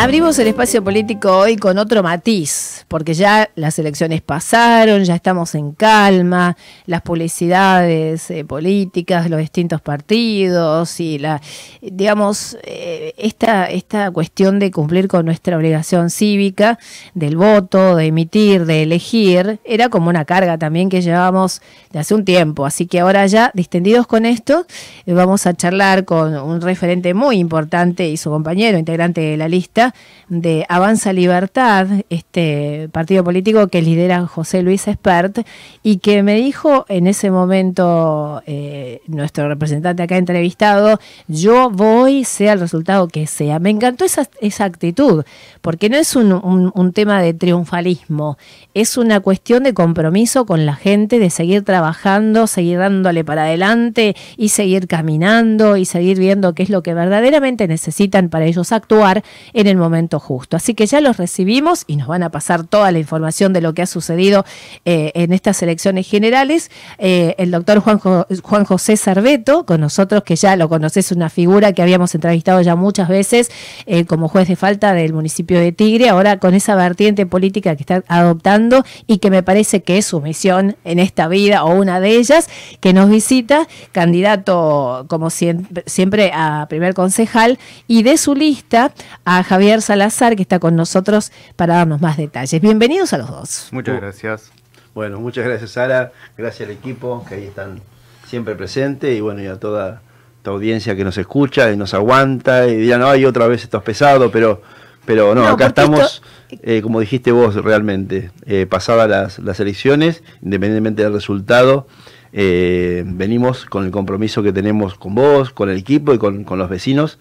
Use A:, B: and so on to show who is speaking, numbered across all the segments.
A: Abrimos el espacio político hoy con otro matiz, porque ya las elecciones pasaron, ya estamos en calma, las publicidades eh, políticas, los distintos partidos y la, digamos, eh, esta, esta cuestión de cumplir con nuestra obligación cívica, del voto, de emitir, de elegir, era como una carga también que llevábamos de hace un tiempo. Así que ahora ya, distendidos con esto, eh, vamos a charlar con un referente muy importante y su compañero, integrante de la lista, de Avanza Libertad, este partido político que lidera José Luis Espert, y que me dijo en ese momento eh, nuestro representante acá entrevistado, yo voy, sea el resultado que sea. Me encantó esa, esa actitud, porque no es un, un tema de triunfalismo, es una cuestión de compromiso con la gente, de seguir trabajando, seguir dándole para adelante y seguir caminando y seguir viendo qué es lo que verdaderamente necesitan para ellos actuar en el momento justo. Así que ya los recibimos y nos van a pasar toda la información de lo que ha sucedido eh, en estas elecciones generales. Eh, el doctor Juan, José Cerveto, con nosotros, que ya lo conoces, una figura que habíamos entrevistado ya muchas veces eh, como juez de falta del municipio de Tigre, ahora con esa vertiente política que está adoptando y que me parece que es su misión en esta vida o una de ellas, que nos visita, candidato como siempre a primer concejal, y de su lista a Javier Javier Salazar, que está con nosotros para darnos más detalles. Bienvenidos a los dos.
B: Muchas gracias.
C: Bueno, muchas gracias Sara, gracias al equipo que ahí están siempre presentes y bueno, y a toda esta audiencia que nos escucha y nos aguanta y dirán, ay, otra vez esto es pesado, pero, pero no, acá estamos, eh, como dijiste vos realmente, eh, pasadas las, elecciones, independientemente del resultado, eh, venimos con el compromiso que tenemos con vos, con el equipo y con, con los vecinos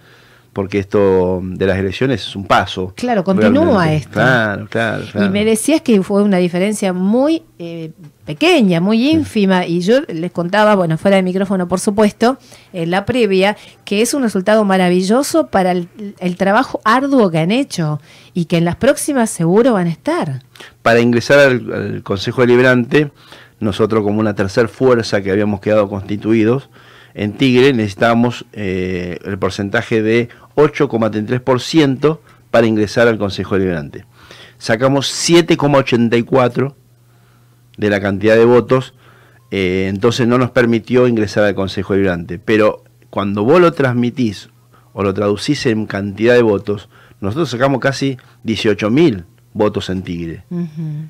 C: porque esto de las elecciones es un paso.
A: Claro, continúa esto.
C: Claro, claro,
A: Y me decías que fue una diferencia muy eh, pequeña, muy ínfima, y yo les contaba, bueno, fuera de micrófono, por supuesto, en la previa, que es un resultado maravilloso para el, trabajo arduo que han hecho y que en las próximas seguro van a estar.
C: Para ingresar al, Consejo Deliberante, nosotros como una tercera fuerza que habíamos quedado constituidos, en Tigre necesitábamos eh, el porcentaje de 8,33% para ingresar al Consejo Deliberante. Sacamos 7,84% de la cantidad de votos, eh, entonces no nos permitió ingresar al Consejo Deliberante. Pero cuando vos lo transmitís o lo traducís en cantidad de votos, nosotros sacamos casi 18.000 votos en Tigre,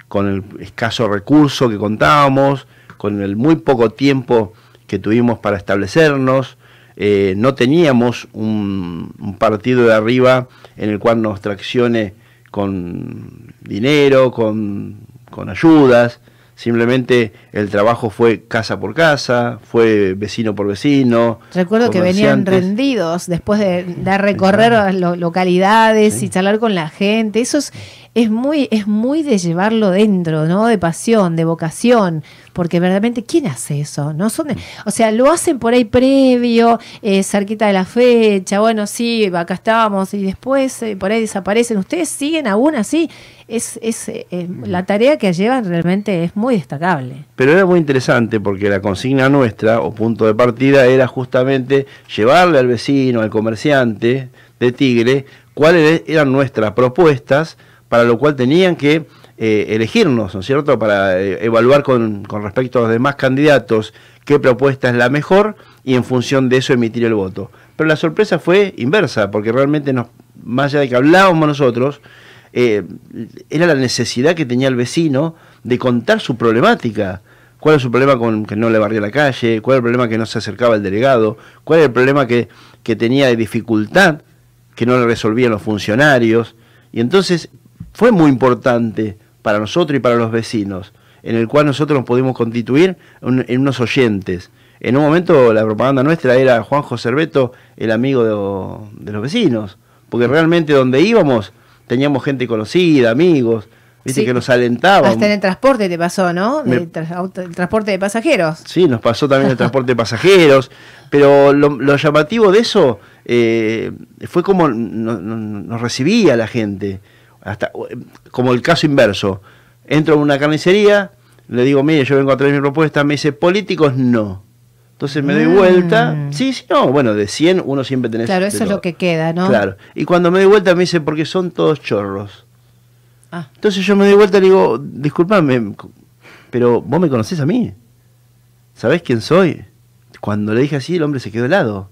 C: con el escaso recurso que contábamos, con el muy poco tiempo que tuvimos para establecernos. Eh, no teníamos un, partido de arriba en el cual nos traccione con dinero, con, con ayudas. Simplemente el trabajo fue casa por casa, fue vecino por vecino.
A: Recuerdo que venían rendidos después de, de recorrer las localidades y charlar con la gente. Eso es, es muy, es muy de llevarlo dentro, ¿no? De pasión, de vocación, porque verdaderamente, ¿quién hace eso? ¿No? Son o sea, lo hacen por ahí previo, eh, cerquita de la fecha, bueno, sí, acá estábamos, y después eh, por ahí desaparecen. Ustedes siguen aún así. Es, es eh, la tarea que llevan realmente es muy destacable.
C: Pero era muy interesante porque la consigna nuestra o punto de partida era justamente llevarle al vecino, al comerciante de Tigre, cuáles eran nuestras propuestas para lo cual tenían que eh, elegirnos, ¿no es cierto?, para eh, evaluar con, respecto a los demás candidatos qué propuesta es la mejor y en función de eso emitir el voto. Pero la sorpresa fue inversa, porque realmente nos, más allá de que hablábamos nosotros, eh, era la necesidad que tenía el vecino de contar su problemática. ¿Cuál es su problema con que no le barría la calle? ¿Cuál es el problema que no se acercaba el delegado? ¿Cuál es el problema que, que tenía de dificultad que no le resolvían los funcionarios? Y entonces fue muy importante para nosotros y para los vecinos, en el cual nosotros nos pudimos constituir en, unos oyentes. En un momento la propaganda nuestra era Juanjo Cerveto, el amigo de, los vecinos, porque realmente donde íbamos teníamos gente conocida, amigos, Viste que nos alentaban.
A: Hasta en el transporte te pasó, ¿no? el, transporte de pasajeros.
C: Sí, nos pasó también el transporte de pasajeros. Pero lo, llamativo de eso eh, fue como nos recibía la gente hasta como el caso inverso. Entro en una carnicería, le digo, mire, yo vengo a traer mi propuesta, me dice, políticos no. Entonces me doy
A: Mm.
C: vuelta. Sí, sí, no, bueno, de 100 uno siempre tenés.
A: Claro, eso es lo que queda, ¿no?
C: Claro. Y cuando me doy vuelta me dice, porque son todos chorros.
A: Ah,
C: Entonces yo me doy vuelta y le digo, disculpame, pero vos me conocés a mí. ¿Sabés quién soy? Cuando le dije así, el hombre se quedó helado.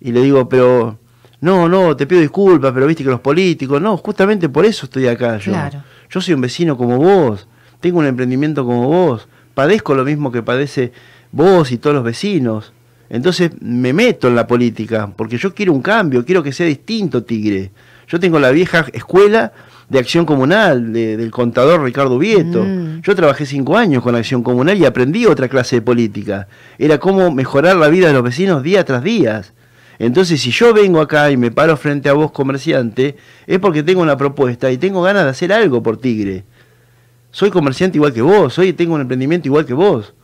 C: Y le digo, pero, no, no, te pido disculpas, pero viste que los políticos, no, justamente por eso estoy acá yo.
A: Claro.
C: Yo soy un vecino como vos, tengo un emprendimiento como vos, padezco lo mismo que padece vos y todos los vecinos. Entonces me meto en la política, porque yo quiero un cambio, quiero que sea distinto Tigre. Yo tengo la vieja escuela de acción comunal de- del contador Ricardo Vieto.
A: Mm.
C: Yo trabajé cinco años con acción comunal y aprendí otra clase de política. Era cómo mejorar la vida de los vecinos día tras día. Entonces, si yo vengo acá y me paro frente a vos, comerciante, es porque tengo una propuesta y tengo ganas de hacer algo por Tigre. Soy comerciante igual que vos, soy, tengo un emprendimiento igual que vos.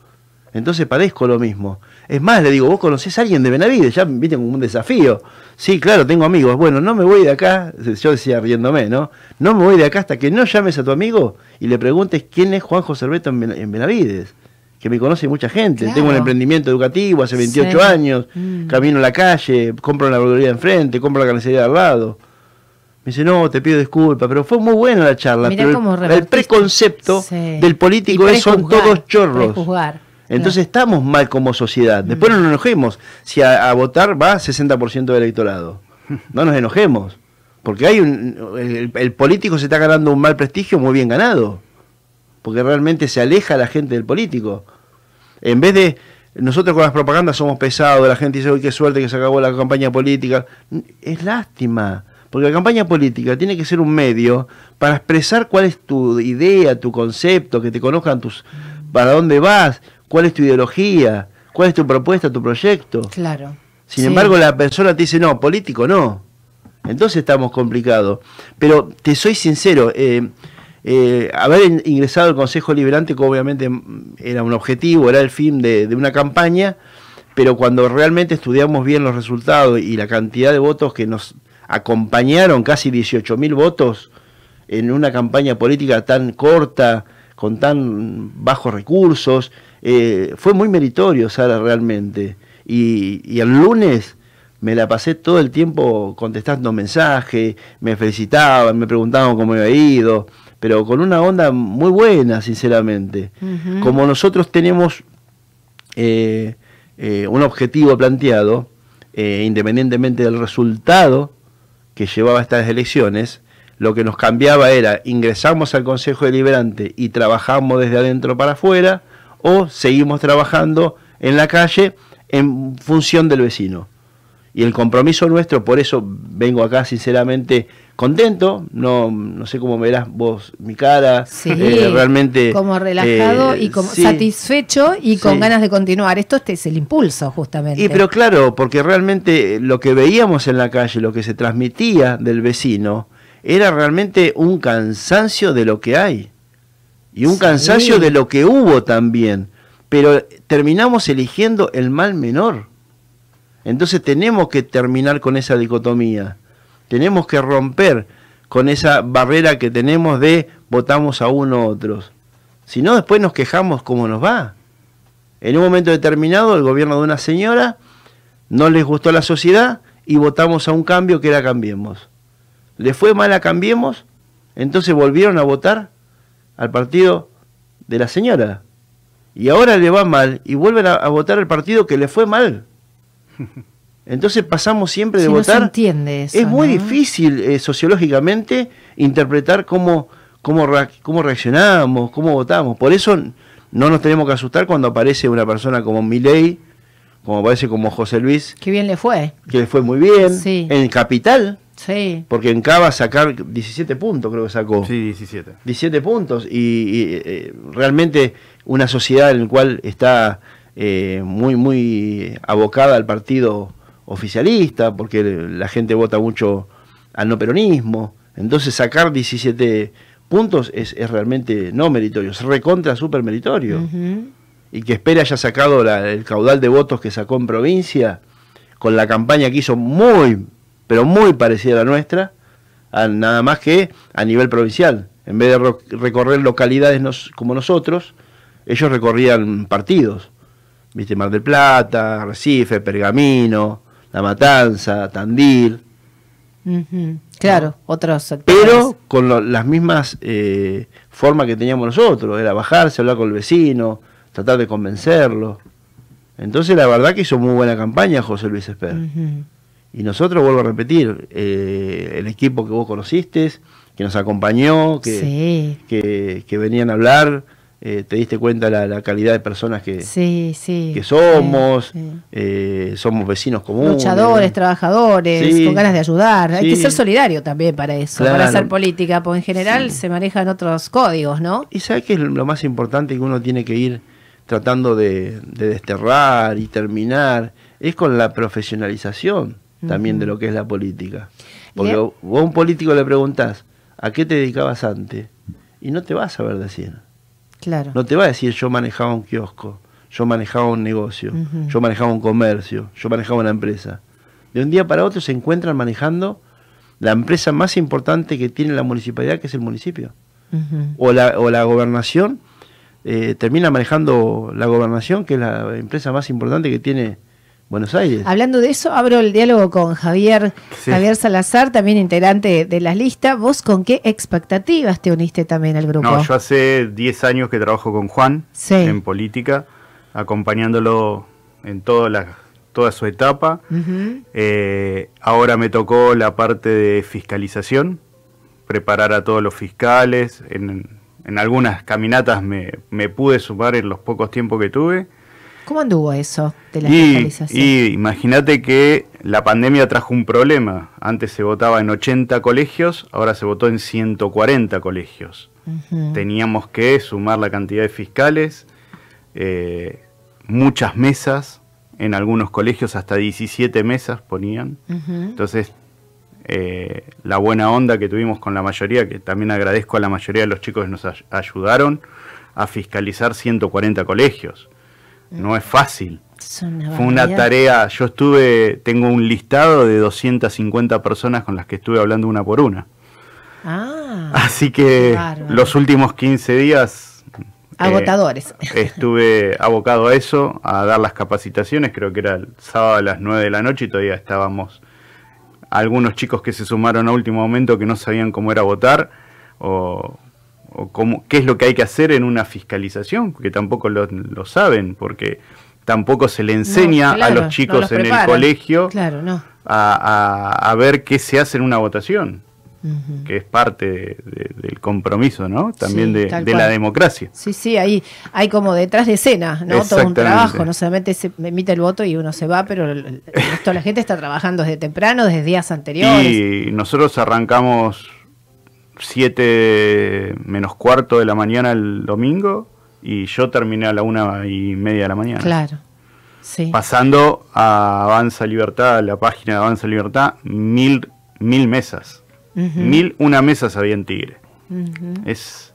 C: Entonces padezco lo mismo. Es más, le digo, vos conocés a alguien de Benavides, ya viste como un desafío. Sí, claro, tengo amigos. Bueno, no me voy de acá, yo decía riéndome, ¿no? No me voy de acá hasta que no llames a tu amigo y le preguntes quién es Juanjo Cerveto en Ben- en Benavides. Que me conoce mucha gente.
A: Claro.
C: Tengo un emprendimiento educativo hace 28
A: Sí.
C: años,
A: Mm.
C: camino a la calle, compro la verdulería de enfrente, compro la carnicería al lado. Me dice, no, te pido disculpas, pero fue muy buena la charla.
A: Mirá
C: pero el, preconcepto
A: Sí.
C: del político es son todos chorros.
A: prejuzgar,
C: Entonces estamos mal como sociedad. Después no nos enojemos si a, a votar va 60% del electorado. No nos enojemos. Porque hay un, el, el político se está ganando un mal prestigio muy bien ganado. Porque realmente se aleja la gente del político. En vez de nosotros con las propagandas somos pesados, la gente dice, uy, qué suerte que se acabó la campaña política. Es lástima. Porque la campaña política tiene que ser un medio para expresar cuál es tu idea, tu concepto, que te conozcan tus para dónde vas, cuál es tu ideología, cuál es tu propuesta, tu proyecto.
A: claro.
C: Sin
A: Sí.
C: embargo, la persona te dice, no, político no. Entonces estamos complicados. Pero te soy sincero, eh, eh, haber in- ingresado al Consejo Liberante, que obviamente mm, era un objetivo, era el fin de, una campaña, pero cuando realmente estudiamos bien los resultados y la cantidad de votos que nos acompañaron, casi 18 mil votos, en una campaña política tan corta, con tan bajos recursos, eh, fue muy meritorio, Sara, realmente. Y, el lunes me la pasé todo el tiempo contestando mensajes, me felicitaban, me preguntaban cómo había ido, pero con una onda muy buena, sinceramente. Como nosotros tenemos eh, eh, un objetivo planteado, eh, independientemente del resultado que llevaba estas elecciones, lo que nos cambiaba era ingresamos al Consejo Deliberante y trabajamos desde adentro para afuera o seguimos trabajando en la calle en función del vecino. Y el compromiso nuestro, por eso vengo acá sinceramente contento, no, no sé cómo verás vos mi cara,
A: Sí,
C: eh, realmente...
A: como relajado
C: eh,
A: y como
C: sí.
A: satisfecho y con
C: Sí.
A: ganas de continuar. Esto este es el impulso, justamente.
C: Y pero claro, porque realmente lo que veíamos en la calle, lo que se transmitía del vecino, era realmente un cansancio de lo que hay. Y un cansancio de lo que hubo también. Pero terminamos eligiendo el mal menor. Entonces tenemos que terminar con esa dicotomía. Tenemos que romper con esa barrera que tenemos de votamos a uno u otros. Si no, después nos quejamos cómo nos va. En un momento determinado, el gobierno de una señora no les gustó a la sociedad y votamos a un cambio que era Cambiemos. Le fue mal a Cambiemos, entonces volvieron a votar al partido de la señora. Y ahora le va mal y vuelven a, a votar al partido que le fue mal. Entonces pasamos siempre de
A: Si no se
C: votar.
A: entiende eso,
C: es muy
A: ¿no?
C: difícil eh, sociológicamente interpretar cómo, cómo, cómo reaccionamos, cómo votamos. Por eso no nos tenemos que asustar cuando aparece una persona como Milei, como aparece como José Luis,
A: Qué bien le fue.
C: que le fue muy bien,
A: Sí.
C: en Capital,
A: Sí.
C: porque en Cava sacar 17 puntos creo que sacó.
B: Sí, 17.
C: 17 puntos y, y, eh, realmente una sociedad en la cual está eh, muy muy abocada al partido oficialista porque la gente vota mucho al no peronismo entonces sacar 17 puntos es, es realmente no meritorio es recontra super meritorio y que espera haya sacado la- el caudal de votos que sacó en provincia con la campaña que hizo muy pero muy parecida a la nuestra a- nada más que a nivel provincial. En vez de recorrer localidades nos- como nosotros, ellos recorrían partidos. viste, Mar del Plata, Recife, Pergamino, La Matanza, Tandil.
A: Claro, otros sectores.
C: Pero con las mismas eh, formas que teníamos nosotros, era bajarse, hablar con el vecino, tratar de convencerlo. Entonces la verdad que hizo muy buena campaña José Luis Esper. Y nosotros, vuelvo a repetir, eh, el equipo que vos conociste, que nos acompañó, que, que venían a hablar, eh, te diste cuenta la, la calidad de personas que, que somos, eh, somos vecinos comunes.
A: Luchadores, trabajadores, con ganas de ayudar. Hay que ser solidario también para eso, para hacer política, porque en general se manejan otros códigos, ¿no?
C: Y sabes que es lo más importante que uno tiene que ir tratando de, desterrar y terminar, es con la profesionalización también de lo que es la política. Porque vos a un político le preguntás, ¿a qué te dedicabas antes? Y no te vas a saber decir. No te va a decir yo manejaba un kiosco, yo manejaba un negocio, yo manejaba un comercio, yo manejaba una empresa. De un día para otro se encuentran manejando la empresa más importante que tiene la municipalidad, que es el municipio. o, la, o la gobernación, eh, termina manejando la gobernación, que es la empresa más importante que tiene Buenos Aires.
A: Hablando de eso, abro el diálogo con Javier, Javier Salazar, también integrante de la lista. ¿Vos con qué expectativas te uniste también al grupo?
B: No, yo hace 10 años que trabajo con Juan en política, acompañándolo en toda, la, toda su etapa. Eh, ahora me tocó la parte de fiscalización, preparar a todos los fiscales. En, algunas caminatas me, me pude sumar en los pocos tiempos que tuve
A: ¿Cómo anduvo eso de la
B: y, Y imagínate que la pandemia trajo un problema. Antes se votaba en 80 colegios, ahora se votó en 140 colegios. Teníamos que sumar la cantidad de fiscales, eh, muchas mesas, en algunos colegios hasta 17 mesas ponían. Entonces, eh, la buena onda que tuvimos con la mayoría, que también agradezco a la mayoría de los chicos que nos ayudaron a fiscalizar 140 colegios no es fácil. Fue una tarea, yo estuve, tengo un listado de 250 personas con las que estuve hablando una por una. Ah, Así que los últimos 15 días...
A: Eh, Agotadores.
B: estuve abocado a eso, a dar las capacitaciones, creo que era el sábado a las 9 de la noche y todavía estábamos algunos chicos que se sumaron a último momento que no sabían cómo era votar o, o cómo, qué es lo que hay que hacer en una fiscalización, que tampoco lo, saben, porque tampoco se le enseña a los chicos en el colegio a, ver qué se hace en una votación. que es parte del compromiso, ¿no? También de, la democracia.
A: Sí, sí, ahí hay como detrás de escena, ¿no? Todo un trabajo, no solamente se emite el voto y uno se va, pero toda la gente está trabajando desde temprano, desde días anteriores.
B: Y nosotros arrancamos 7 menos cuarto de la mañana el domingo y yo terminé a la una y media de la mañana.
A: Claro.
B: Sí. Pasando a Avanza Libertad, la página de Avanza Libertad, mil, mil mesas. Mil una mesas había en Tigre. Es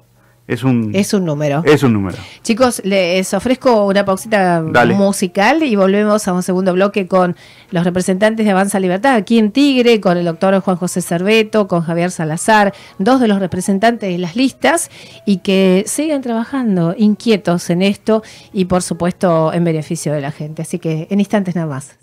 B: es un,
A: es un número.
B: Es un número.
A: Chicos, les ofrezco una pausita musical y volvemos a un segundo bloque con los representantes de Avanza Libertad aquí en Tigre, con el doctor Juan José Cerveto, con Javier Salazar, dos de los representantes de las listas y que sigan trabajando inquietos en esto y por supuesto en beneficio de la gente. Así que en instantes nada más.